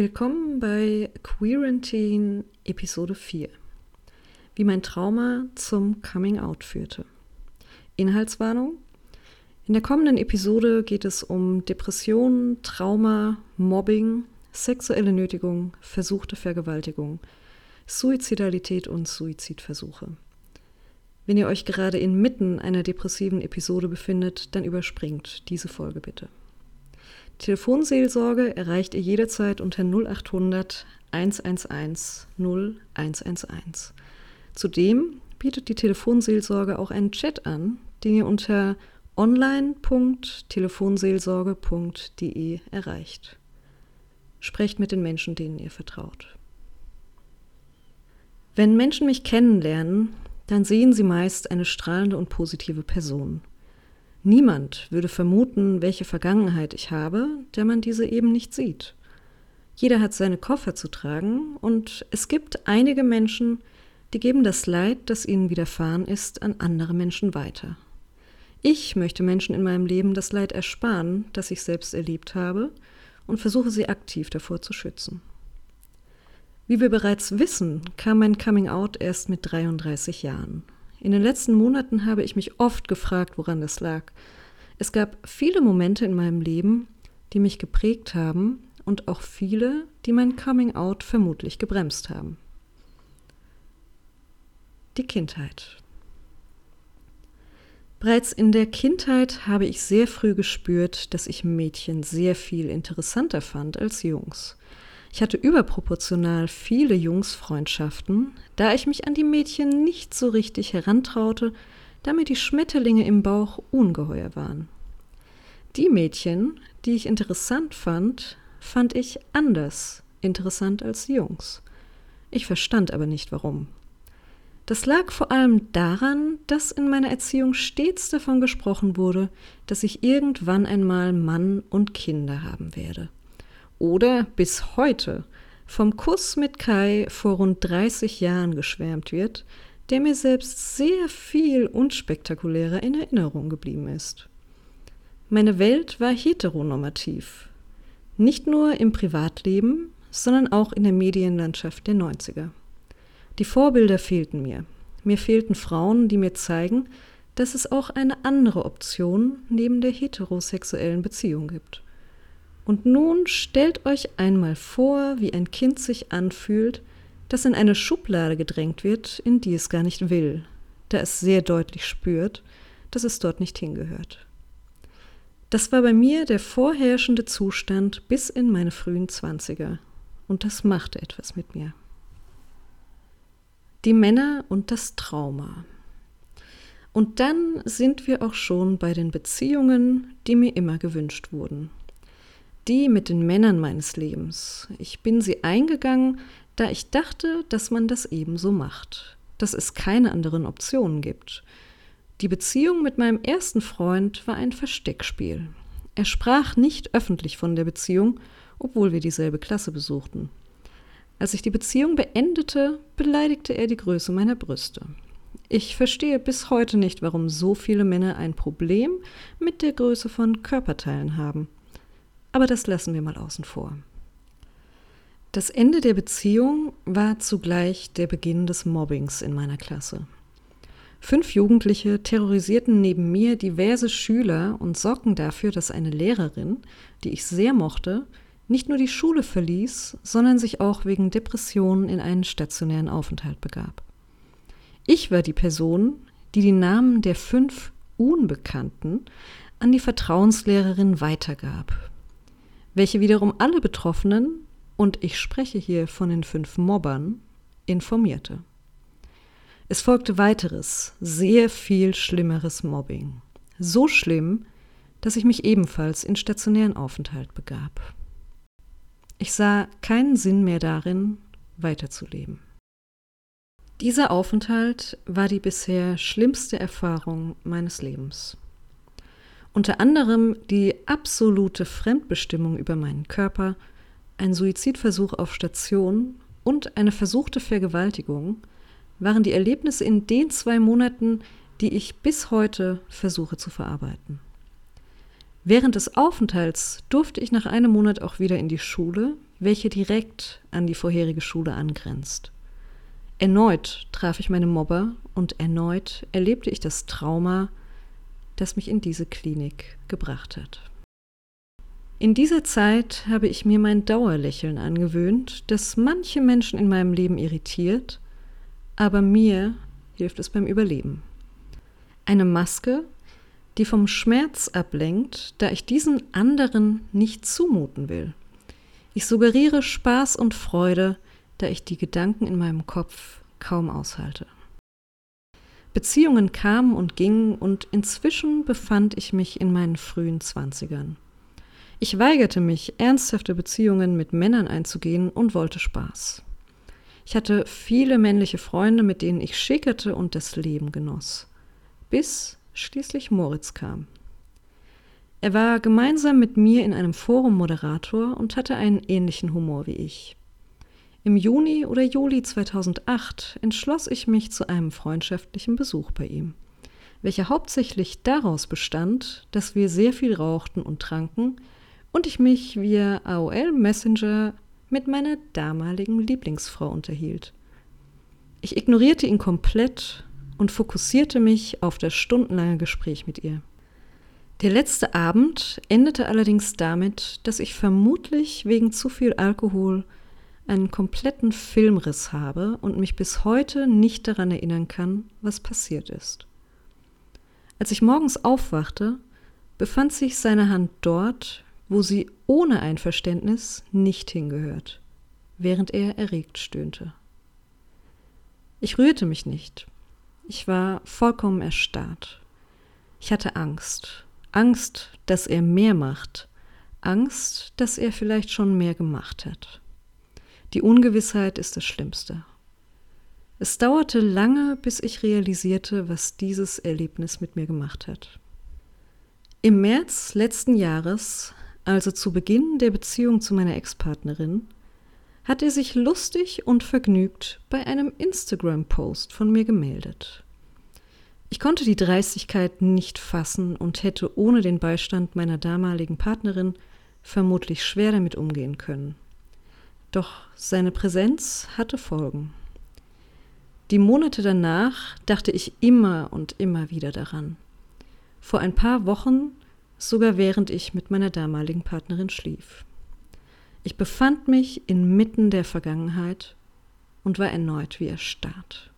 Willkommen bei Quarantine Episode 4. Wie mein Trauma zum Coming Out führte. Inhaltswarnung. In der kommenden Episode geht es um Depressionen, Trauma, Mobbing, sexuelle Nötigung, versuchte Vergewaltigung, Suizidalität und Suizidversuche. Wenn ihr euch gerade inmitten einer depressiven Episode befindet, dann überspringt diese Folge bitte. Telefonseelsorge erreicht ihr jederzeit unter 0800 111 0111. Zudem bietet die Telefonseelsorge auch einen Chat an, den ihr unter online.telefonseelsorge.de erreicht. Sprecht mit den Menschen, denen ihr vertraut. Wenn Menschen mich kennenlernen, dann sehen sie meist eine strahlende und positive Person. Niemand würde vermuten, welche Vergangenheit ich habe, der man diese eben nicht sieht. Jeder hat seine Koffer zu tragen und es gibt einige Menschen, die geben das Leid, das ihnen widerfahren ist, an andere Menschen weiter. Ich möchte Menschen in meinem Leben das Leid ersparen, das ich selbst erlebt habe, und versuche sie aktiv davor zu schützen. Wie wir bereits wissen, kam mein Coming Out erst mit 33 Jahren. In den letzten Monaten habe ich mich oft gefragt, woran das lag. Es gab viele Momente in meinem Leben, die mich geprägt haben und auch viele, die mein Coming Out vermutlich gebremst haben. Die Kindheit. Bereits in der Kindheit habe ich sehr früh gespürt, dass ich Mädchen sehr viel interessanter fand als Jungs. Ich hatte überproportional viele Jungsfreundschaften, da ich mich an die Mädchen nicht so richtig herantraute, da mir die Schmetterlinge im Bauch ungeheuer waren. Die Mädchen, die ich interessant fand, fand ich anders interessant als Jungs. Ich verstand aber nicht warum. Das lag vor allem daran, dass in meiner Erziehung stets davon gesprochen wurde, dass ich irgendwann einmal Mann und Kinder haben werde oder bis heute vom Kuss mit Kai vor rund 30 Jahren geschwärmt wird, der mir selbst sehr viel unspektakulärer in Erinnerung geblieben ist. Meine Welt war heteronormativ. Nicht nur im Privatleben, sondern auch in der Medienlandschaft der 90er. Die Vorbilder fehlten mir. Mir fehlten Frauen, die mir zeigen, dass es auch eine andere Option neben der heterosexuellen Beziehung gibt. Und nun stellt euch einmal vor, wie ein Kind sich anfühlt, das in eine Schublade gedrängt wird, in die es gar nicht will, da es sehr deutlich spürt, dass es dort nicht hingehört. Das war bei mir der vorherrschende Zustand bis in meine frühen Zwanziger, und das machte etwas mit mir. Die Männer und das Trauma. Und dann sind wir auch schon bei den Beziehungen, die mir immer gewünscht wurden die mit den Männern meines Lebens. Ich bin sie eingegangen, da ich dachte, dass man das ebenso macht, dass es keine anderen Optionen gibt. Die Beziehung mit meinem ersten Freund war ein Versteckspiel. Er sprach nicht öffentlich von der Beziehung, obwohl wir dieselbe Klasse besuchten. Als ich die Beziehung beendete, beleidigte er die Größe meiner Brüste. Ich verstehe bis heute nicht, warum so viele Männer ein Problem mit der Größe von Körperteilen haben. Aber das lassen wir mal außen vor. Das Ende der Beziehung war zugleich der Beginn des Mobbings in meiner Klasse. Fünf Jugendliche terrorisierten neben mir diverse Schüler und sorgten dafür, dass eine Lehrerin, die ich sehr mochte, nicht nur die Schule verließ, sondern sich auch wegen Depressionen in einen stationären Aufenthalt begab. Ich war die Person, die die Namen der fünf Unbekannten an die Vertrauenslehrerin weitergab, welche wiederum alle Betroffenen, und ich spreche hier von den fünf Mobbern, informierte. Es folgte weiteres, sehr viel schlimmeres Mobbing. So schlimm, dass ich mich ebenfalls in stationären Aufenthalt begab. Ich sah keinen Sinn mehr darin, weiterzuleben. Dieser Aufenthalt war die bisher schlimmste Erfahrung meines Lebens. Unter anderem die absolute Fremdbestimmung über meinen Körper, ein Suizidversuch auf Station und eine versuchte Vergewaltigung waren die Erlebnisse in den zwei Monaten, die ich bis heute versuche zu verarbeiten. Während des Aufenthalts durfte ich nach einem Monat auch wieder in die Schule, welche direkt an die vorherige Schule angrenzt. Erneut traf ich meine Mobber und erneut erlebte ich das Trauma, das mich in diese Klinik gebracht hat. In dieser Zeit habe ich mir mein Dauerlächeln angewöhnt, das manche Menschen in meinem Leben irritiert, aber mir hilft es beim Überleben. Eine Maske, die vom Schmerz ablenkt, da ich diesen anderen nicht zumuten will. Ich suggeriere Spaß und Freude, da ich die Gedanken in meinem Kopf kaum aushalte. Beziehungen kamen und gingen und inzwischen befand ich mich in meinen frühen Zwanzigern. Ich weigerte mich, ernsthafte Beziehungen mit Männern einzugehen und wollte Spaß. Ich hatte viele männliche Freunde, mit denen ich schickerte und das Leben genoss. Bis schließlich Moritz kam. Er war gemeinsam mit mir in einem Forum Moderator und hatte einen ähnlichen Humor wie ich. Im Juni oder Juli 2008 entschloss ich mich zu einem freundschaftlichen Besuch bei ihm, welcher hauptsächlich daraus bestand, dass wir sehr viel rauchten und tranken, und ich mich via AOL Messenger mit meiner damaligen Lieblingsfrau unterhielt. Ich ignorierte ihn komplett und fokussierte mich auf das stundenlange Gespräch mit ihr. Der letzte Abend endete allerdings damit, dass ich vermutlich wegen zu viel Alkohol einen kompletten Filmriss habe und mich bis heute nicht daran erinnern kann, was passiert ist. Als ich morgens aufwachte, befand sich seine Hand dort, wo sie ohne Einverständnis nicht hingehört, während er erregt stöhnte. Ich rührte mich nicht. Ich war vollkommen erstarrt. Ich hatte Angst. Angst, dass er mehr macht. Angst, dass er vielleicht schon mehr gemacht hat. Die Ungewissheit ist das Schlimmste. Es dauerte lange, bis ich realisierte, was dieses Erlebnis mit mir gemacht hat. Im März letzten Jahres also zu Beginn der Beziehung zu meiner Ex-Partnerin, hat er sich lustig und vergnügt bei einem Instagram-Post von mir gemeldet. Ich konnte die Dreistigkeit nicht fassen und hätte ohne den Beistand meiner damaligen Partnerin vermutlich schwer damit umgehen können. Doch seine Präsenz hatte Folgen. Die Monate danach dachte ich immer und immer wieder daran. Vor ein paar Wochen sogar während ich mit meiner damaligen Partnerin schlief. Ich befand mich inmitten der Vergangenheit und war erneut wie erstarrt.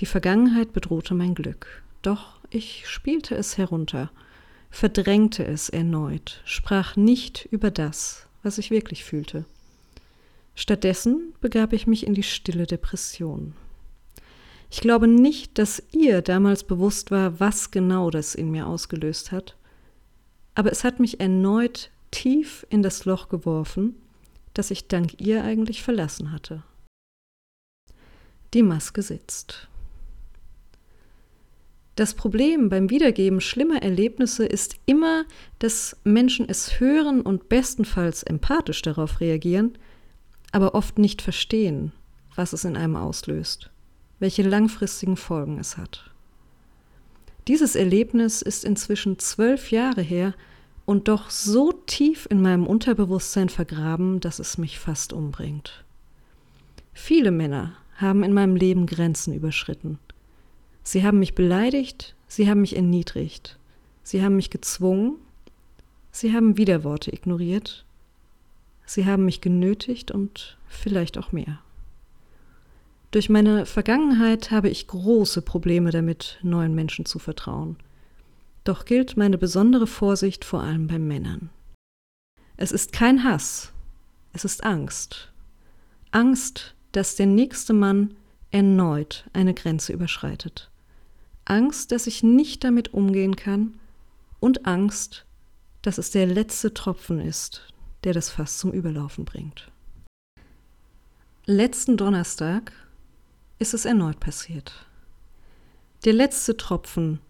Die Vergangenheit bedrohte mein Glück, doch ich spielte es herunter, verdrängte es erneut, sprach nicht über das, was ich wirklich fühlte. Stattdessen begab ich mich in die stille Depression. Ich glaube nicht, dass ihr damals bewusst war, was genau das in mir ausgelöst hat, aber es hat mich erneut tief in das Loch geworfen, das ich dank ihr eigentlich verlassen hatte. Die Maske sitzt. Das Problem beim Wiedergeben schlimmer Erlebnisse ist immer, dass Menschen es hören und bestenfalls empathisch darauf reagieren, aber oft nicht verstehen, was es in einem auslöst, welche langfristigen Folgen es hat. Dieses Erlebnis ist inzwischen zwölf Jahre her und doch so tief in meinem Unterbewusstsein vergraben, dass es mich fast umbringt. Viele Männer haben in meinem Leben Grenzen überschritten. Sie haben mich beleidigt, sie haben mich erniedrigt, sie haben mich gezwungen, sie haben Widerworte ignoriert, sie haben mich genötigt und vielleicht auch mehr. Durch meine Vergangenheit habe ich große Probleme damit, neuen Menschen zu vertrauen. Doch gilt meine besondere Vorsicht vor allem bei Männern. Es ist kein Hass, es ist Angst. Angst, dass der nächste Mann erneut eine Grenze überschreitet. Angst, dass ich nicht damit umgehen kann und Angst, dass es der letzte Tropfen ist, der das Fass zum Überlaufen bringt. Letzten Donnerstag ist es erneut passiert. Der letzte Tropfen,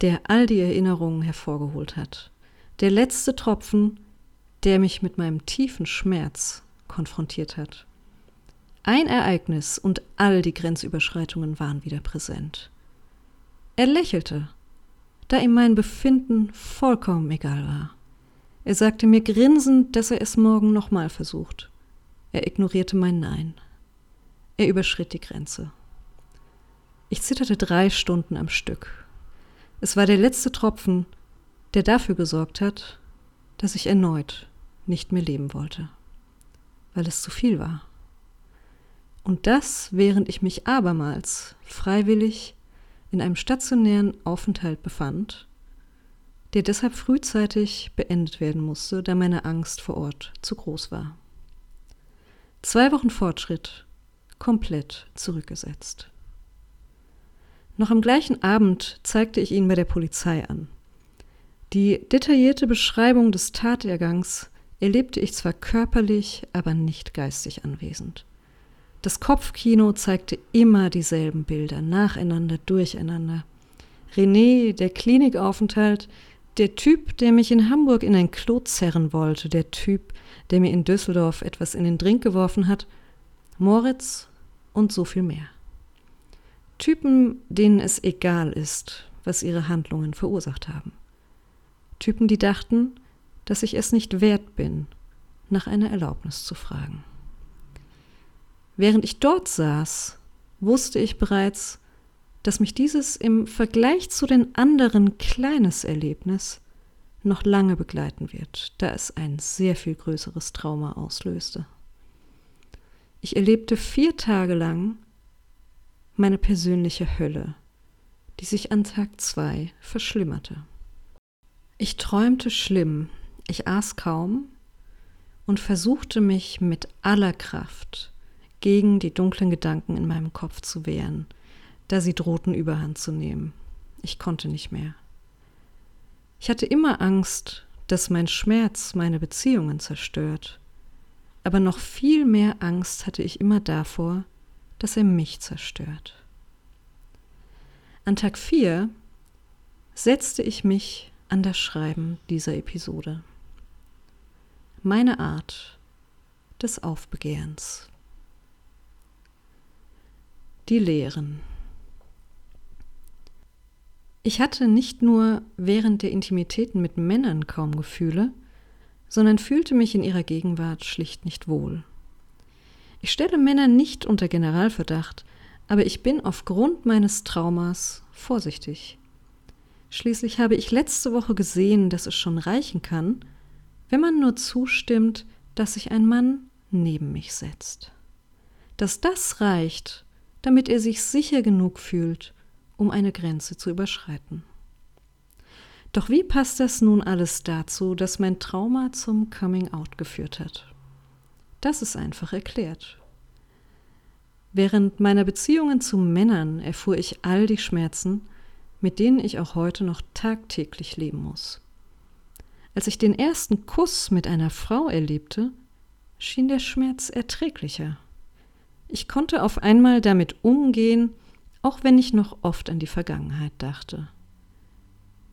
der all die Erinnerungen hervorgeholt hat. Der letzte Tropfen, der mich mit meinem tiefen Schmerz konfrontiert hat. Ein Ereignis und all die Grenzüberschreitungen waren wieder präsent. Er lächelte, da ihm mein Befinden vollkommen egal war. Er sagte mir grinsend, dass er es morgen nochmal versucht. Er ignorierte mein Nein. Er überschritt die Grenze. Ich zitterte drei Stunden am Stück. Es war der letzte Tropfen, der dafür gesorgt hat, dass ich erneut nicht mehr leben wollte, weil es zu viel war. Und das, während ich mich abermals freiwillig in einem stationären Aufenthalt befand, der deshalb frühzeitig beendet werden musste, da meine Angst vor Ort zu groß war. Zwei Wochen Fortschritt, komplett zurückgesetzt. Noch am gleichen Abend zeigte ich ihn bei der Polizei an. Die detaillierte Beschreibung des Tatergangs erlebte ich zwar körperlich, aber nicht geistig anwesend. Das Kopfkino zeigte immer dieselben Bilder, nacheinander, durcheinander. René, der Klinikaufenthalt, der Typ, der mich in Hamburg in ein Klo zerren wollte, der Typ, der mir in Düsseldorf etwas in den Drink geworfen hat, Moritz und so viel mehr. Typen, denen es egal ist, was ihre Handlungen verursacht haben. Typen, die dachten, dass ich es nicht wert bin, nach einer Erlaubnis zu fragen. Während ich dort saß, wusste ich bereits, dass mich dieses im Vergleich zu den anderen kleines Erlebnis noch lange begleiten wird, da es ein sehr viel größeres Trauma auslöste. Ich erlebte vier Tage lang meine persönliche Hölle, die sich an Tag zwei verschlimmerte. Ich träumte schlimm, ich aß kaum und versuchte mich mit aller Kraft gegen die dunklen Gedanken in meinem Kopf zu wehren, da sie drohten Überhand zu nehmen. Ich konnte nicht mehr. Ich hatte immer Angst, dass mein Schmerz meine Beziehungen zerstört, aber noch viel mehr Angst hatte ich immer davor, dass er mich zerstört. An Tag 4 setzte ich mich an das Schreiben dieser Episode. Meine Art des Aufbegehrens. Die Lehren. Ich hatte nicht nur während der Intimitäten mit Männern kaum Gefühle, sondern fühlte mich in ihrer Gegenwart schlicht nicht wohl. Ich stelle Männer nicht unter Generalverdacht, aber ich bin aufgrund meines Traumas vorsichtig. Schließlich habe ich letzte Woche gesehen, dass es schon reichen kann, wenn man nur zustimmt, dass sich ein Mann neben mich setzt. Dass das reicht, damit er sich sicher genug fühlt, um eine Grenze zu überschreiten. Doch wie passt das nun alles dazu, dass mein Trauma zum Coming Out geführt hat? Das ist einfach erklärt. Während meiner Beziehungen zu Männern erfuhr ich all die Schmerzen, mit denen ich auch heute noch tagtäglich leben muss. Als ich den ersten Kuss mit einer Frau erlebte, schien der Schmerz erträglicher. Ich konnte auf einmal damit umgehen, auch wenn ich noch oft an die Vergangenheit dachte.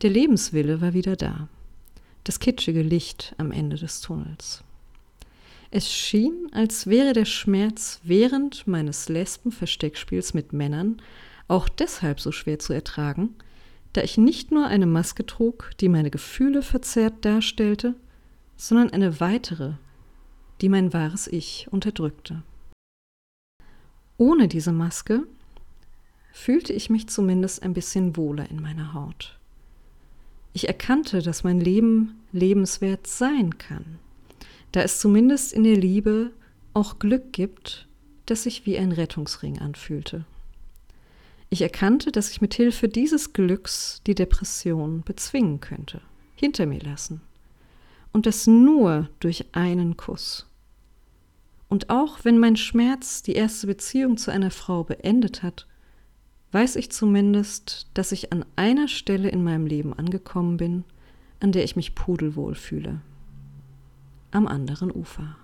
Der Lebenswille war wieder da, das kitschige Licht am Ende des Tunnels. Es schien, als wäre der Schmerz während meines Lesben-Versteckspiels mit Männern auch deshalb so schwer zu ertragen, da ich nicht nur eine Maske trug, die meine Gefühle verzerrt darstellte, sondern eine weitere, die mein wahres Ich unterdrückte. Ohne diese Maske fühlte ich mich zumindest ein bisschen wohler in meiner Haut. Ich erkannte, dass mein Leben lebenswert sein kann da es zumindest in der Liebe auch Glück gibt, das sich wie ein Rettungsring anfühlte. Ich erkannte, dass ich mit Hilfe dieses Glücks die Depression bezwingen könnte, hinter mir lassen. Und das nur durch einen Kuss. Und auch wenn mein Schmerz die erste Beziehung zu einer Frau beendet hat, weiß ich zumindest, dass ich an einer Stelle in meinem Leben angekommen bin, an der ich mich pudelwohl fühle am anderen Ufer.